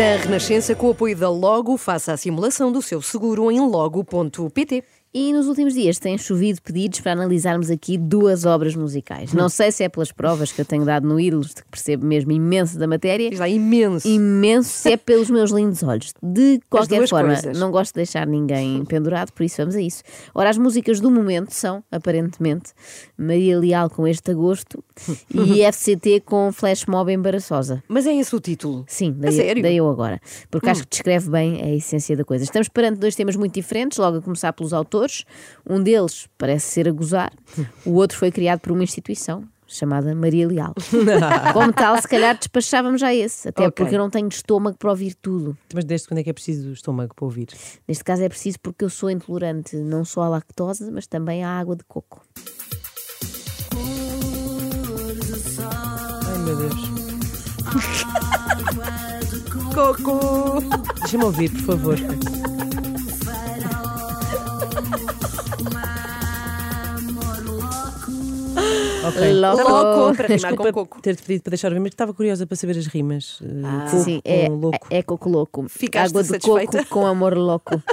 Na Renascença, com o apoio da Logo, faça a simulação do seu seguro em logo.pt. E nos últimos dias têm chovido pedidos para analisarmos aqui duas obras musicais. Não sei se é pelas provas que eu tenho dado no Ídolos, de que percebo mesmo imenso da matéria. Diz lá, imenso. Imenso, se é pelos meus lindos olhos. De qualquer forma, coisas. não gosto de deixar ninguém pendurado, por isso vamos a isso. Ora, as músicas do momento são, aparentemente, Maria Leal com este agosto e FCT com Flash Mob embaraçosa. Mas é esse o título? Sim, daí, sério? daí eu agora. Porque acho que descreve bem a essência da coisa. Estamos perante dois temas muito diferentes, logo a começar pelos autores. Um deles parece ser a gozar, o outro foi criado por uma instituição chamada Maria Leal. Como tal, se calhar despachávamos já esse, até Ok. porque eu não tenho estômago para ouvir tudo. Mas desde quando é que é preciso do estômago para ouvir? Neste caso é preciso porque eu sou intolerante não só à lactose, mas também à água de coco. Ai meu Deus. Coco! Deixa-me ouvir, por favor. Ok. Loco. Louco! Para rimar com coco. ter-te pedido para deixar ouvir, mas estava curiosa para saber as rimas. Uh, coco Sim, com é, louco. é coco louco. Ficaste Água de satisfeita? coco com amor louco.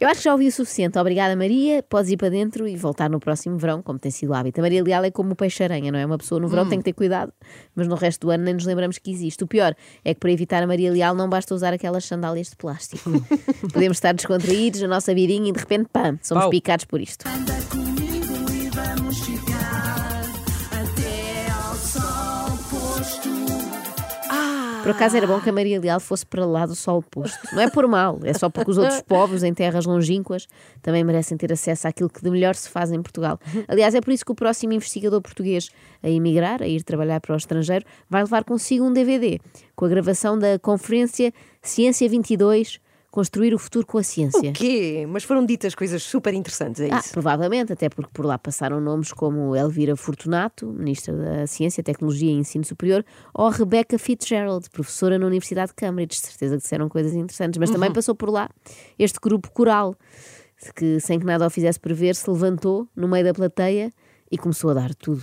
Eu acho que já ouvi o suficiente. Obrigada, Maria. Podes ir para dentro e voltar no próximo verão, como tem sido o hábito. A Maria Leal é como o peixe-aranha, não é? Uma pessoa no Hum. verão tem que ter cuidado, mas no resto do ano nem nos lembramos que existe. O pior é que para evitar a Maria Leal não basta usar aquelas sandálias de plástico. Podemos estar descontraídos na nossa vidinha e de repente, pam, somos Pau. picados por isto. Por acaso era bom que a Maria Leal fosse para lá do sol posto. Não é por mal, é só porque os outros povos em terras longínquas também merecem ter acesso àquilo que de melhor se faz em Portugal. Aliás, é por isso que o próximo investigador português a emigrar, a ir trabalhar para o estrangeiro, vai levar consigo um DVD com a gravação da conferência Ciência 22 Construir o Futuro com a Ciência. O quê? Mas foram ditas coisas super interessantes, é Ah, isso? provavelmente, até porque por lá passaram nomes como Elvira Fortunato, Ministra da Ciência, Tecnologia e Ensino Superior, ou Rebecca Fitzgerald, professora na Universidade de Cambridge. De certeza que disseram coisas interessantes. Mas também passou por lá este grupo coral, que, sem que nada o fizesse prever, se levantou no meio da plateia e começou a dar tudo.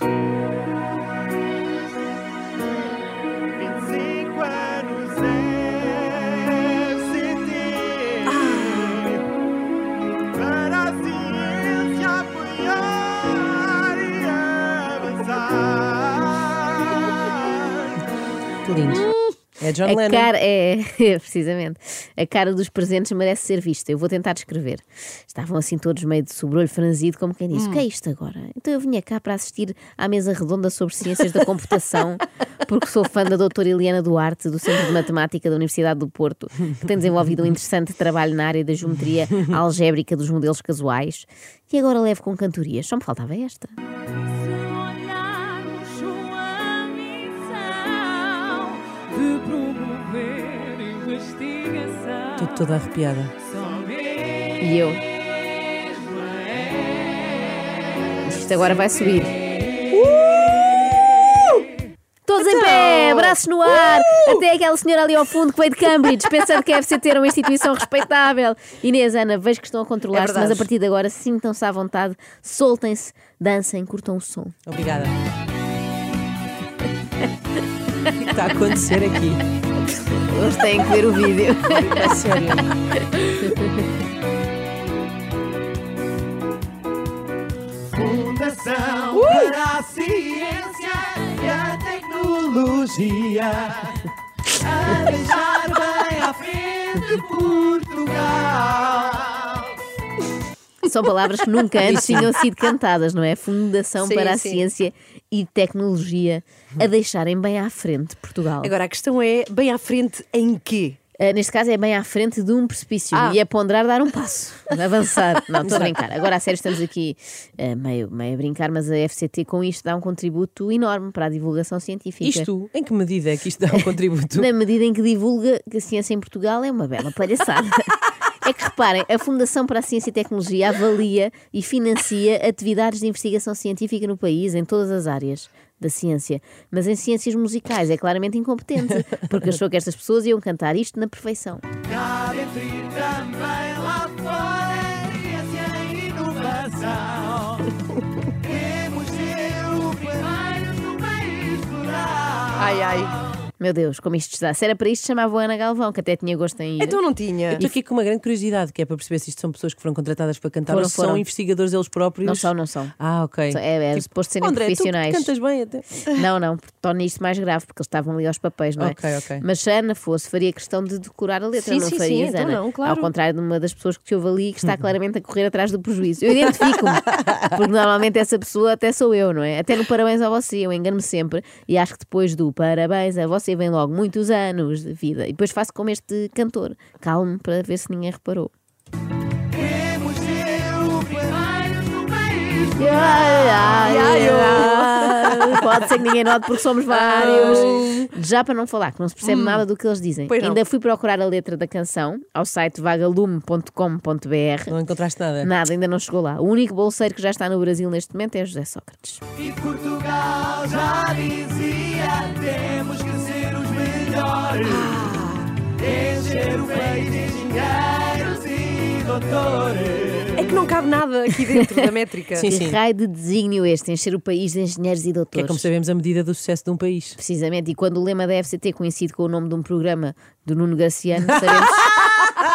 Lindo. É John A Lennon. cara, é, precisamente, a cara dos presentes merece ser vista. Eu vou tentar descrever. Estavam assim todos meio de sobrolho franzido, como quem disse: O que é isto agora? Então eu vinha cá para assistir à mesa redonda sobre ciências da computação, porque sou fã da doutora Eliana Duarte, do Centro de Matemática da Universidade do Porto, que tem desenvolvido um interessante trabalho na área da geometria algébrica dos modelos casuais. E agora levo com cantorias. Só me faltava esta. Toda arrepiada. E eu. Isto agora vai subir. Todos em pé, braços no ar, até aquela senhora ali ao fundo que veio de Cambridge, pensando que a FCT era uma instituição respeitável. Inês, Ana, vejo que estão a controlar-se, É mas a partir de agora sintam-se à vontade, soltem-se, dancem, curtam o som. Obrigada. O que está a acontecer aqui? Eles têm que ver o vídeo. Sério. Fundação para a Ciência e a Tecnologia. A deixar bem à frente Portugal. São palavras que nunca antes tinham sido cantadas, não é? Fundação Sim, para a sim. Ciência e Tecnologia a deixarem bem à frente Portugal. Agora a questão é: bem à frente em quê? Uh, neste caso é bem à frente de um precipício Ah. e é ponderar dar um passo, avançar. Não, estou a brincar. Agora, a sério, estamos aqui uh, meio, meio a brincar, mas a FCT com isto dá um contributo enorme para a divulgação científica. Isto, em que medida é que isto dá um contributo? Na medida em que divulga que a ciência em Portugal é uma bela palhaçada. É que reparem, a Fundação para a Ciência e Tecnologia avalia e financia atividades de investigação científica no país, em todas as áreas da ciência. Mas em ciências musicais é claramente incompetente, porque achou que estas pessoas iam cantar isto na perfeição. Cá dentro e também lá fora, ciência e inovação. Queremos ser o primeiro no. Ai, ai. Meu Deus, como isto está. Se era para isto, chamavam a Ana Galvão, que até tinha gosto em ir. Então não tinha. Eu estou aqui com uma grande curiosidade, que é para perceber se isto são pessoas que foram contratadas para cantar Foram, ou se são foram. investigadores eles próprios. Não são, não são. Ah, ok. É, é suposto serem André, profissionais. Tu cantas bem até. Não, não, porque torna isto mais grave, porque eles estavam ali aos papéis, não é? Ok, ok. Mas se a Ana fosse, faria questão de decorar a letra, Sim, não sim, sim, então Ana? não, claro. Ao contrário de uma das pessoas que te ouve ali que está claramente a correr atrás do prejuízo. Eu identifico-me, porque normalmente essa pessoa até sou eu, não é? Até no parabéns a você, eu engano-me sempre e acho que depois do parabéns a você vem logo muitos anos de vida. E depois faço como este cantor, calmo para ver se ninguém reparou. Queremos ser o primeiro ai, ai. Pode ser que ninguém note porque somos vários. Já para não falar, que não se percebe nada do que eles dizem. Pois não. Ainda fui procurar a letra da canção ao site vagalume.com.br. Não encontraste nada. Nada, ainda não chegou lá. O único bolseiro que já está no Brasil neste momento é José Sócrates. E Portugal já dizia: É que não cabe nada aqui dentro da métrica. Sim, Que sim. raio de desígnio este, encher o país de engenheiros e Que é, doutores. como sabemos, a medida do sucesso de um país. Precisamente, e quando o lema da FCT coincide com o nome de um programa do Nuno Graciano, sabemos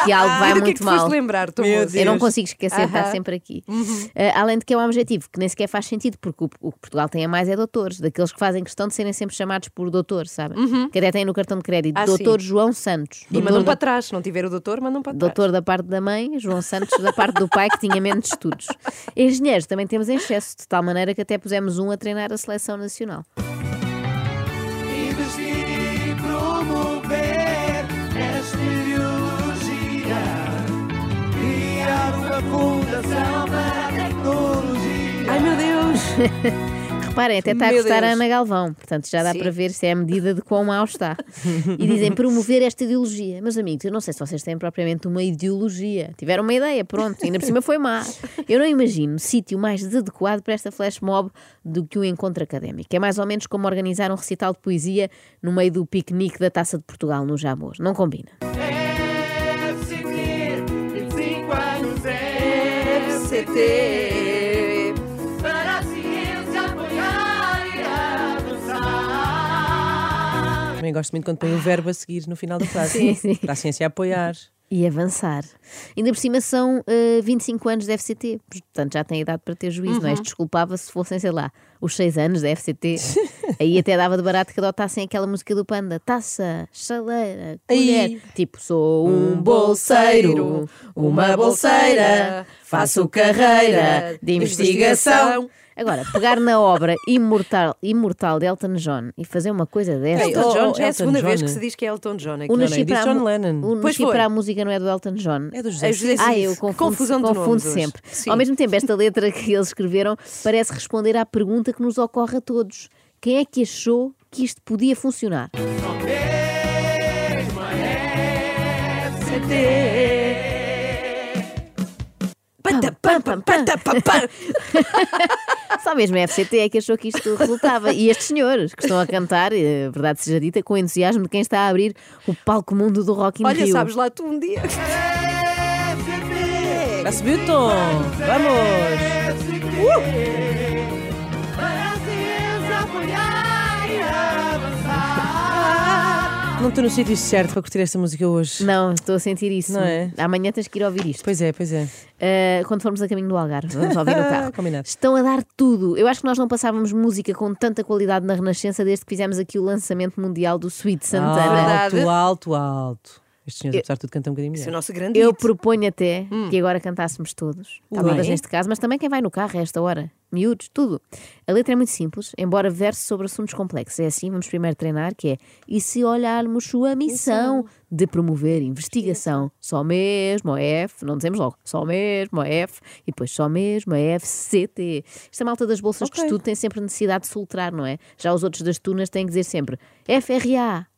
que algo vai E do que é muito que mal. lembrar, Eu não consigo esquecer, está Aham. sempre aqui. Uh, além de que é um objetivo que nem sequer faz sentido, porque o, o que Portugal tem a mais é doutores, daqueles que fazem questão de serem sempre chamados por doutor, sabe? Que até tem no cartão de crédito, Ah, doutor João Santos. E mandam da- para trás. Se não tiver o doutor, mandam para trás. Doutor da parte da mãe, João Santos da parte do pai, que tinha menos estudos. Engenheiros também temos em excesso, de tal maneira que até pusemos um a treinar a seleção nacional. Ai meu Deus! Reparem, até está a Meu gostar a Deus. Ana Galvão, portanto já dá Sim. para ver se é a medida de quão mau está. E dizem promover esta ideologia. Meus amigos, eu não sei se vocês têm propriamente uma ideologia. Tiveram uma ideia, pronto, ainda por cima foi má. Eu não imagino sítio mais desadequado para esta flash mob do que um encontro académico. É mais ou menos como organizar um recital de poesia no meio do piquenique da Taça de Portugal no Jamor. Não combina. Para a ciência apoiar e avançar. Também gosto muito quando põe o verbo a seguir no final da frase. Sim, sim. Para a ciência apoiar. E avançar. Ainda por cima são eh, 25 anos de FCT, portanto já tem idade para ter juízo, não é? Desculpava se fossem, sei lá, os 6 anos da FCT. Aí até dava de barato que adotassem aquela música do Panda: taça, chaleira, colher. Ai. Tipo, sou um bolseiro, uma bolseira, faço carreira de investigação. Agora, pegar na obra imortal, imortal de Elton John e fazer uma coisa desta. Ei, Elton oh, John, oh, é a Elton segunda vez John. que se diz que é Elton John. aqui. O não, nasci diz para John Lennon. O Pois nasci foi. para a música não é do Elton John. É do José É José. Ah, eu Que confundo, confundo sempre. Sim. Ao mesmo tempo, esta letra que eles escreveram parece responder à pergunta que nos ocorre a todos: quem é que achou que isto podia funcionar? Só mesmo a FCT é que achou que isto resultava. E estes senhores que estão a cantar, eh, verdade seja dita, com o entusiasmo de quem está a abrir o palco mundo do Rock in Olha, Rio. sabes lá tu um dia. Subiu o tom. Vamos. Para Não estou no sítio certo para curtir esta música hoje. Não, estou a sentir isso. Não é? Amanhã tens que ir ouvir isto. Pois é, pois é. Uh, quando formos a caminho do Algarve, vamos ouvir no carro. Combinado. Estão a dar tudo. Eu acho que nós não passávamos música com tanta qualidade na Renascença desde que fizemos aqui o lançamento mundial do Sweet Santana. Alto, alto, alto. Estes senhores, apesar de tudo, cantam um bocadinho Esse é o melhor. nosso grande Eu hit. proponho até que agora cantássemos todos. Tá Todas bem. neste caso, mas também quem vai no carro a esta hora. Miúdos, tudo. A letra é muito simples, embora verse sobre assuntos complexos. É assim, vamos primeiro treinar, que é E se olharmos sua missão de promover investigação? Só mesmo a F, não dizemos logo, só mesmo a F, e depois só mesmo a FCT. Esta malta das bolsas de Ok. estudo tem sempre necessidade de soltrar, não é? Já os outros das tunas têm que dizer sempre FRA.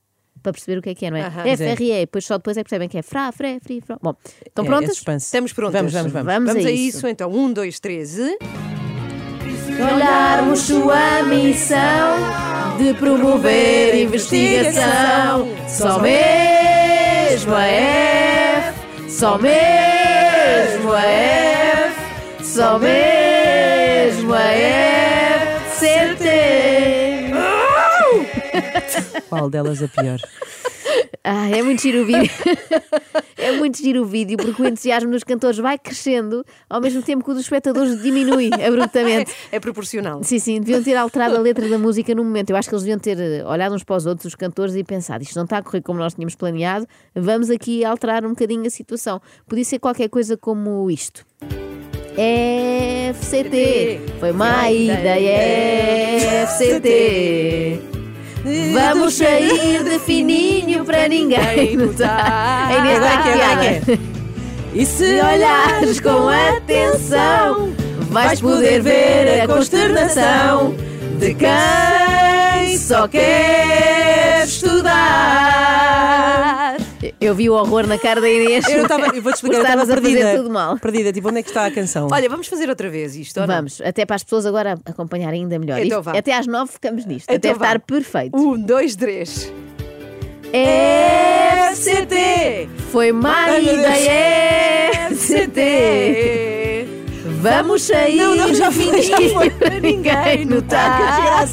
Para perceber o que é que é, não é? Aham. FRE, depois só depois é que percebem que é fra, fre, fri, fro. Bom, estão É, prontas? é suspense. Estamos prontos. Vamos, vamos, vamos. Vamos, Vamos a a isso. isso, então. Um, dois, três e. olharmos sua missão de promover investigação. Só mesmo a F, só mesmo a F, só mesmo a F, CT. Qual delas a pior? Ah, é muito giro o vídeo. é muito giro o vídeo porque o entusiasmo dos cantores vai crescendo ao mesmo tempo que o dos espectadores diminui abruptamente. É proporcional. Sim, sim, deviam ter alterado a letra da música no momento. Eu acho que eles deviam ter eh, olhado uns para os outros, os cantores, e pensado: isto não está a correr como nós tínhamos planeado, vamos aqui alterar um bocadinho a situação. Podia ser qualquer coisa como isto. FCT, foi má ideia, FCT. Vamos sair de fininho para ninguém notar. Inês é, piada. que é. E Se olhares com atenção, vais poder ver a consternação de quem só quer estudar. Eu vi o horror na cara da Inês. Eu estava, eu vou-te explicar, eu estava estarmos a fazer perdida. tudo mal. Perdida, tipo, onde é que está a canção? Olha, vamos fazer outra vez isto? Vamos, até para as pessoas agora acompanharem ainda melhor. Então Isto- até às nove ficamos nisto, Então até vá. estar perfeito. Um, dois, três. FCT foi má Ai, ideia, FCT. Vamos sair Não, não, já foi, já foi. para ninguém notar.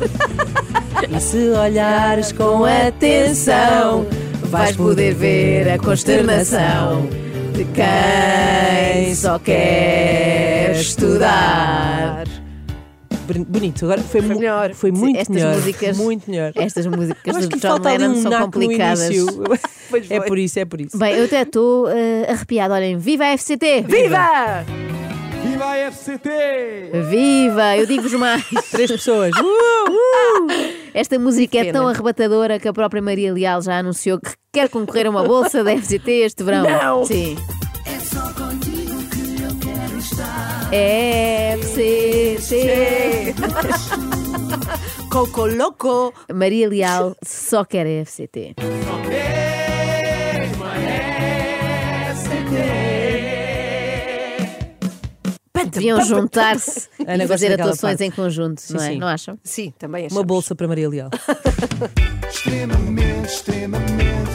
E se olhares Com atenção, vais poder ver a consternação de quem só quer estudar. Boni- Bonito, agora foi, mu- melhor. Foi muito Estas melhor. músicas- Muito melhor. Estas músicas acho do John Lennon um são complicadas. no início. Pois É foi. por isso, é por isso. Bem, eu até estou eh, arrepiada. Olhem, viva a FCT! Viva! Viva a FCT! Viva! Eu digo-vos mais. Três pessoas. Uh! Esta música é tão arrebatadora que a própria Maria Leal já anunciou que quer concorrer a uma bolsa da FCT este verão. Não. Sim. FCT. Coco Loco. Maria Leal só quer a FCT. Deviam juntar-se e gosta fazer atuações em conjunto, não é? sim. Não acham? Sim, também Uma achamos. bolsa para Maria Leal. Extremamente, extremamente,